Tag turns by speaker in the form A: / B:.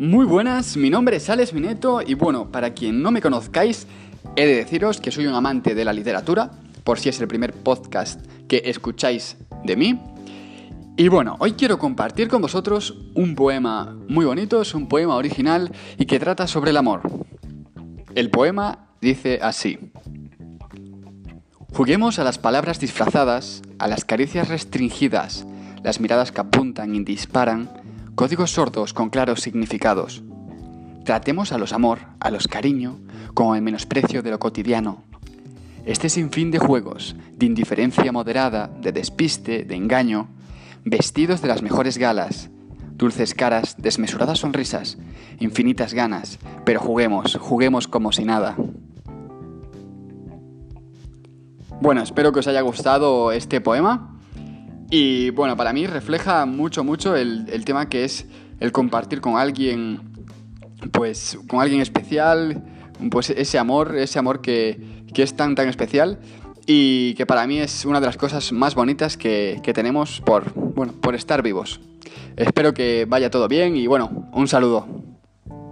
A: Muy buenas, mi nombre es Alex Mineto y bueno, para quien no me conozcáis, he de deciros que soy un amante de la literatura, por si es el primer podcast que escucháis de mí. Y bueno, hoy quiero compartir con vosotros un poema muy bonito, es un poema original y que trata sobre el amor. El poema dice así. Juguemos a las palabras disfrazadas, a las caricias restringidas, las miradas que apuntan y disparan, códigos sordos con claros significados. Tratemos a los amor, a los cariño, como el menosprecio de lo cotidiano. Este sinfín de juegos, de indiferencia moderada, de despiste, de engaño, vestidos de las mejores galas, dulces caras, desmesuradas sonrisas, infinitas ganas, pero juguemos, juguemos como si nada. Bueno, espero que os haya gustado este poema. Y bueno, para mí refleja mucho, mucho el, tema que es el compartir con alguien, pues con alguien especial, pues ese amor, ese amor que, es tan, tan especial y que para mí es una de las cosas más bonitas que, que tenemos por, bueno, por estar vivos. Espero que vaya todo bien y bueno, un saludo.